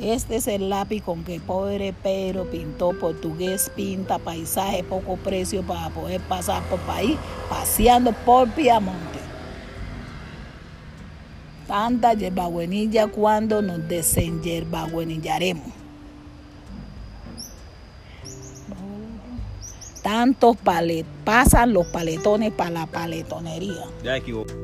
Este es el lápiz con que pobre Pedro pintó portugués, pinta paisaje, poco precio para poder pasar por país, paseando por Piamonte. Tanta yerbabuenilla cuando nos desenyerbabuenillaremos. Tantos palet, pasan los paletones para la paletonería. Ya equivoco.